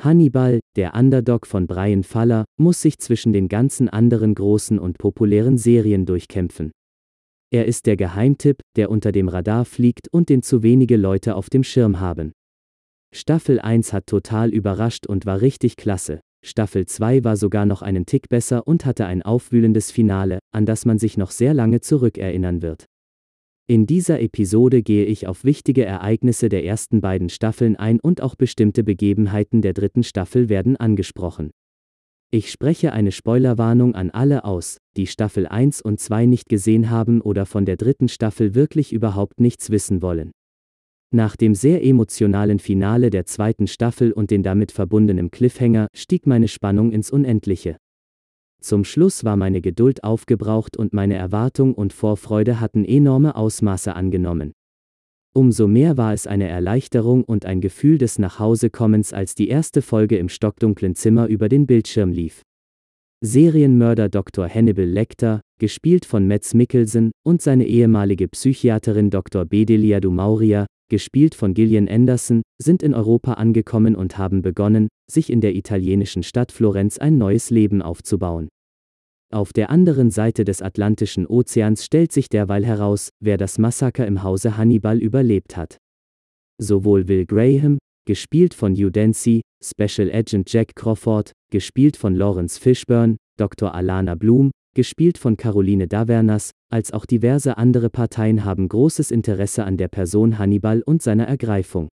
Hannibal, der Underdog von Brian Faller, muss sich zwischen den ganzen anderen großen und populären Serien durchkämpfen. Er ist der Geheimtipp, der unter dem Radar fliegt und den zu wenige Leute auf dem Schirm haben. Staffel 1 hat total überrascht und war richtig klasse. Staffel 2 war sogar noch einen Tick besser und hatte ein aufwühlendes Finale, an das man sich noch sehr lange zurückerinnern wird. In dieser Episode gehe ich auf wichtige Ereignisse der ersten beiden Staffeln ein und auch bestimmte Begebenheiten der dritten Staffel werden angesprochen. Ich spreche eine Spoilerwarnung an alle aus, die Staffel 1 und 2 nicht gesehen haben oder von der dritten Staffel wirklich überhaupt nichts wissen wollen. Nach dem sehr emotionalen Finale der zweiten Staffel und den damit verbundenen Cliffhanger stieg meine Spannung ins Unendliche. Zum Schluss war meine Geduld aufgebraucht und meine Erwartung und Vorfreude hatten enorme Ausmaße angenommen. Umso mehr war es eine Erleichterung und ein Gefühl des Nachhausekommens, als die erste Folge im stockdunklen Zimmer über den Bildschirm lief. Serienmörder Dr. Hannibal Lecter, gespielt von Metz Mikkelsen, und seine ehemalige Psychiaterin Dr. Bedelia du Maurier, gespielt von Gillian Anderson, sind in Europa angekommen und haben begonnen, sich in der italienischen Stadt Florenz ein neues Leben aufzubauen. Auf der anderen Seite des Atlantischen Ozeans stellt sich derweil heraus, wer das Massaker im Hause Hannibal überlebt hat. Sowohl Will Graham, gespielt von Hugh Dancy, Special Agent Jack Crawford, gespielt von Lawrence Fishburne, Dr. Alana Bloom, gespielt von Caroline Davernas, als auch diverse andere Parteien haben großes Interesse an der Person Hannibal und seiner Ergreifung.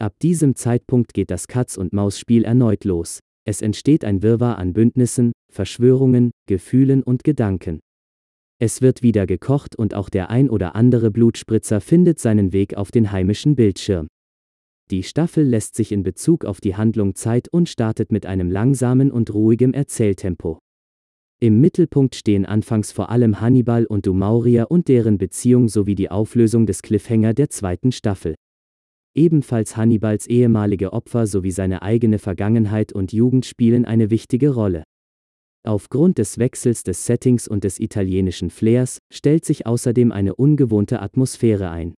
Ab diesem Zeitpunkt geht das Katz-und-Maus-Spiel erneut los. Es entsteht ein Wirrwarr an Bündnissen, Verschwörungen, Gefühlen und Gedanken. Es wird wieder gekocht und auch der ein oder andere Blutspritzer findet seinen Weg auf den heimischen Bildschirm. Die Staffel lässt sich in Bezug auf die Handlung Zeit und startet mit einem langsamen und ruhigem Erzähltempo. Im Mittelpunkt stehen anfangs vor allem Hannibal und Dumauria und deren Beziehung sowie die Auflösung des Cliffhanger der zweiten Staffel. Ebenfalls Hannibals ehemalige Opfer sowie seine eigene Vergangenheit und Jugend spielen eine wichtige Rolle. Aufgrund des Wechsels des Settings und des italienischen Flairs stellt sich außerdem eine ungewohnte Atmosphäre ein.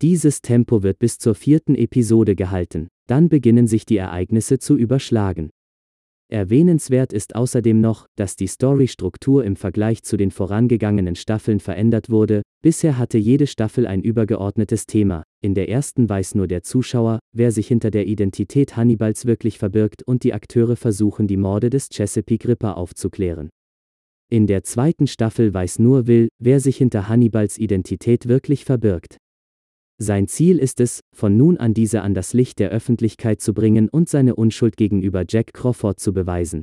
Dieses Tempo wird bis zur vierten Episode gehalten, dann beginnen sich die Ereignisse zu überschlagen. Erwähnenswert ist außerdem noch, dass die Storystruktur im Vergleich zu den vorangegangenen Staffeln verändert wurde, bisher hatte jede Staffel ein übergeordnetes Thema, in der ersten weiß nur der Zuschauer, wer sich hinter der Identität Hannibals wirklich verbirgt und die Akteure versuchen die Morde des Chesapeake Ripper aufzuklären. In der zweiten Staffel weiß nur Will, wer sich hinter Hannibals Identität wirklich verbirgt. Sein Ziel ist es, von nun an diese an das Licht der Öffentlichkeit zu bringen und seine Unschuld gegenüber Jack Crawford zu beweisen.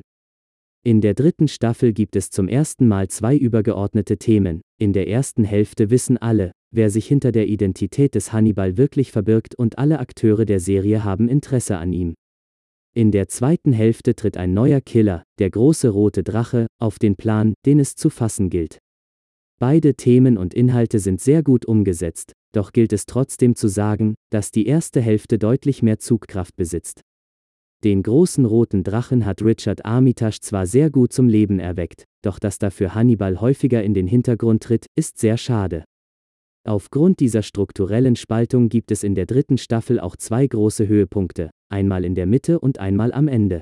In der dritten Staffel gibt es zum ersten Mal zwei übergeordnete Themen. In der ersten Hälfte wissen alle, wer sich hinter der Identität des Hannibal wirklich verbirgt und alle Akteure der Serie haben Interesse an ihm. In der zweiten Hälfte tritt ein neuer Killer, der große rote Drache, auf den Plan, den es zu fassen gilt. Beide Themen und Inhalte sind sehr gut umgesetzt, doch gilt es trotzdem zu sagen, dass die erste Hälfte deutlich mehr Zugkraft besitzt. Den großen roten Drachen hat Richard Armitage zwar sehr gut zum Leben erweckt, doch dass dafür Hannibal häufiger in den Hintergrund tritt, ist sehr schade. Aufgrund dieser strukturellen Spaltung gibt es in der dritten Staffel auch zwei große Höhepunkte, einmal in der Mitte und einmal am Ende.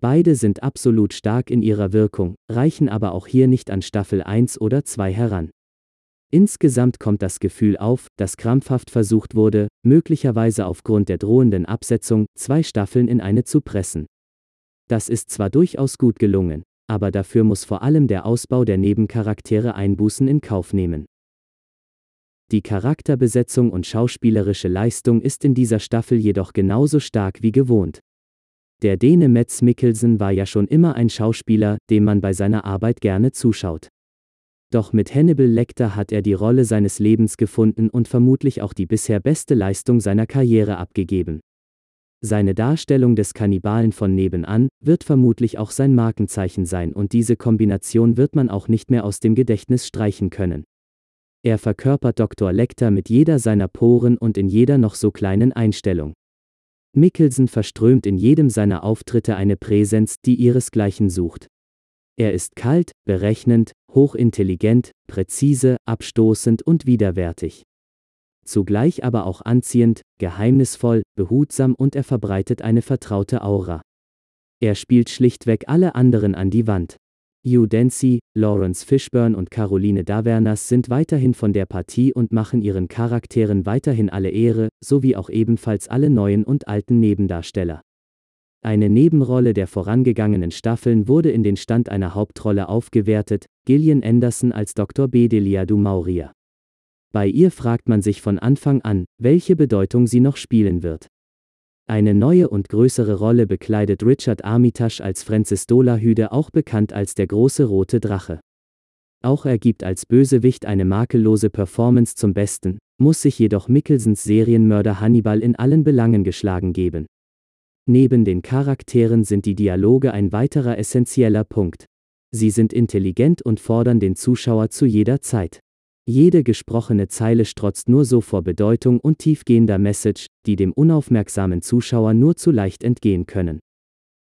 Beide sind absolut stark in ihrer Wirkung, reichen aber auch hier nicht an Staffel 1 oder 2 heran. Insgesamt kommt das Gefühl auf, dass krampfhaft versucht wurde, möglicherweise aufgrund der drohenden Absetzung, zwei Staffeln in eine zu pressen. Das ist zwar durchaus gut gelungen, aber dafür muss vor allem der Ausbau der Nebencharaktere Einbußen in Kauf nehmen. Die Charakterbesetzung und schauspielerische Leistung ist in dieser Staffel jedoch genauso stark wie gewohnt. Der Däne Metz Mikkelsen war ja schon immer ein Schauspieler, dem man bei seiner Arbeit gerne zuschaut. Doch mit Hannibal Lecter hat er die Rolle seines Lebens gefunden und vermutlich auch die bisher beste Leistung seiner Karriere abgegeben. Seine Darstellung des Kannibalen von nebenan wird vermutlich auch sein Markenzeichen sein und diese Kombination wird man auch nicht mehr aus dem Gedächtnis streichen können. Er verkörpert Dr. Lecter mit jeder seiner Poren und in jeder noch so kleinen Einstellung. Mickelson verströmt in jedem seiner Auftritte eine Präsenz, die ihresgleichen sucht. Er ist kalt, berechnend, hochintelligent, präzise, abstoßend und widerwärtig. Zugleich aber auch anziehend, geheimnisvoll, behutsam und er verbreitet eine vertraute Aura. Er spielt schlichtweg alle anderen an die Wand. Hugh Dancy, Lawrence Fishburne und Caroline Davernas sind weiterhin von der Partie und machen ihren Charakteren weiterhin alle Ehre, sowie auch ebenfalls alle neuen und alten Nebendarsteller. Eine Nebenrolle der vorangegangenen Staffeln wurde in den Stand einer Hauptrolle aufgewertet, Gillian Anderson als Dr. Bedelia du Maurier. Bei ihr fragt man sich von Anfang an, welche Bedeutung sie noch spielen wird. Eine neue und größere Rolle bekleidet Richard Armitage als Francis Dolahüde, auch bekannt als der große rote Drache. Auch er gibt als Bösewicht eine makellose Performance zum Besten, muss sich jedoch Mickelsons Serienmörder Hannibal in allen Belangen geschlagen geben. Neben den Charakteren sind die Dialoge ein weiterer essentieller Punkt. Sie sind intelligent und fordern den Zuschauer zu jeder Zeit. Jede gesprochene Zeile strotzt nur so vor Bedeutung und tiefgehender Message, die dem unaufmerksamen Zuschauer nur zu leicht entgehen können.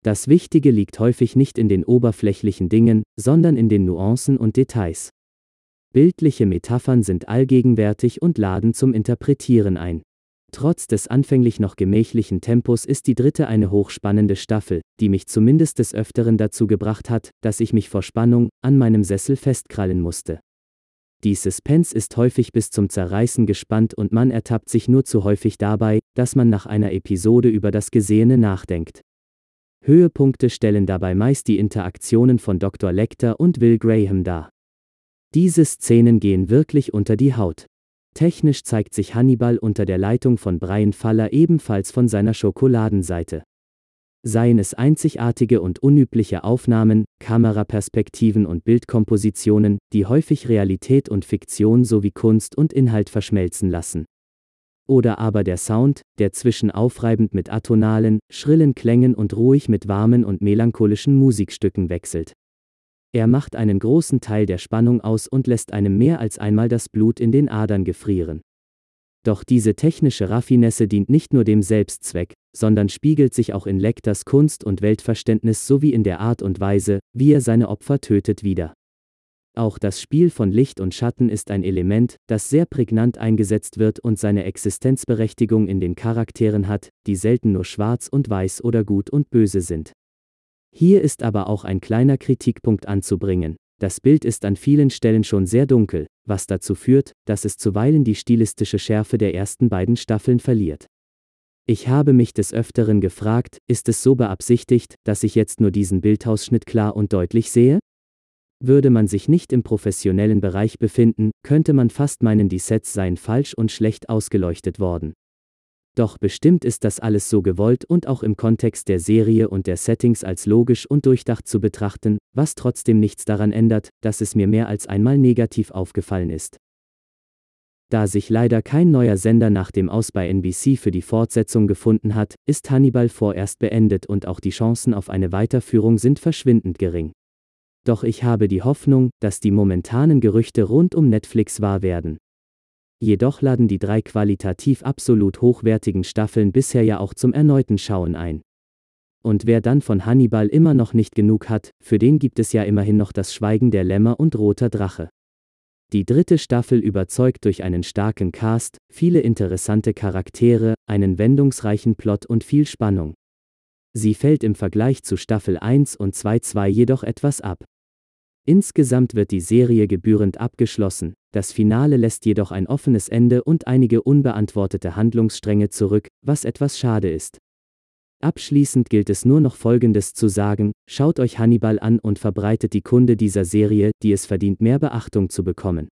Das Wichtige liegt häufig nicht in den oberflächlichen Dingen, sondern in den Nuancen und Details. Bildliche Metaphern sind allgegenwärtig und laden zum Interpretieren ein. Trotz des anfänglich noch gemächlichen Tempos ist die dritte eine hochspannende Staffel, die mich zumindest des Öfteren dazu gebracht hat, dass ich mich vor Spannung an meinem Sessel festkrallen musste. Die Suspense ist häufig bis zum Zerreißen gespannt und man ertappt sich nur zu häufig dabei, dass man nach einer Episode über das Gesehene nachdenkt. Höhepunkte stellen dabei meist die Interaktionen von Dr. Lecter und Will Graham dar. Diese Szenen gehen wirklich unter die Haut. Technisch zeigt sich Hannibal unter der Leitung von Brian Faller ebenfalls von seiner Schokoladenseite. Seien es einzigartige und unübliche Aufnahmen, Kameraperspektiven und Bildkompositionen, die häufig Realität und Fiktion sowie Kunst und Inhalt verschmelzen lassen. Oder aber der Sound, der zwischen aufreibend mit atonalen, schrillen Klängen und ruhig mit warmen und melancholischen Musikstücken wechselt. Er macht einen großen Teil der Spannung aus und lässt einem mehr als einmal das Blut in den Adern gefrieren. Doch diese technische Raffinesse dient nicht nur dem Selbstzweck, sondern spiegelt sich auch in Lecters Kunst und Weltverständnis sowie in der Art und Weise, wie er seine Opfer tötet wider. Auch das Spiel von Licht und Schatten ist ein Element, das sehr prägnant eingesetzt wird und seine Existenzberechtigung in den Charakteren hat, die selten nur schwarz und weiß oder gut und böse sind. Hier ist aber auch ein kleiner Kritikpunkt anzubringen. Das Bild ist an vielen Stellen schon sehr dunkel, was dazu führt, dass es zuweilen die stilistische Schärfe der ersten beiden Staffeln verliert. Ich habe mich des Öfteren gefragt, ist es so beabsichtigt, dass ich jetzt nur diesen Bildausschnitt klar und deutlich sehe? Würde man sich nicht im professionellen Bereich befinden, könnte man fast meinen, die Sets seien falsch und schlecht ausgeleuchtet worden. Doch bestimmt ist das alles so gewollt und auch im Kontext der Serie und der Settings als logisch und durchdacht zu betrachten, was trotzdem nichts daran ändert, dass es mir mehr als einmal negativ aufgefallen ist. Da sich leider kein neuer Sender nach dem Aus bei NBC für die Fortsetzung gefunden hat, ist Hannibal vorerst beendet und auch die Chancen auf eine Weiterführung sind verschwindend gering. Doch ich habe die Hoffnung, dass die momentanen Gerüchte rund um Netflix wahr werden. Jedoch laden die drei qualitativ absolut hochwertigen Staffeln bisher ja auch zum erneuten Schauen ein. Und wer dann von Hannibal immer noch nicht genug hat, für den gibt es ja immerhin noch das Schweigen der Lämmer und roter Drache. Die dritte Staffel überzeugt durch einen starken Cast, viele interessante Charaktere, einen wendungsreichen Plot und viel Spannung. Sie fällt im Vergleich zu Staffel 1 und 2-2 jedoch etwas ab. Insgesamt wird die Serie gebührend abgeschlossen, das Finale lässt jedoch ein offenes Ende und einige unbeantwortete Handlungsstränge zurück, was etwas schade ist. Abschließend gilt es nur noch Folgendes zu sagen, schaut euch Hannibal an und verbreitet die Kunde dieser Serie, die es verdient mehr Beachtung zu bekommen.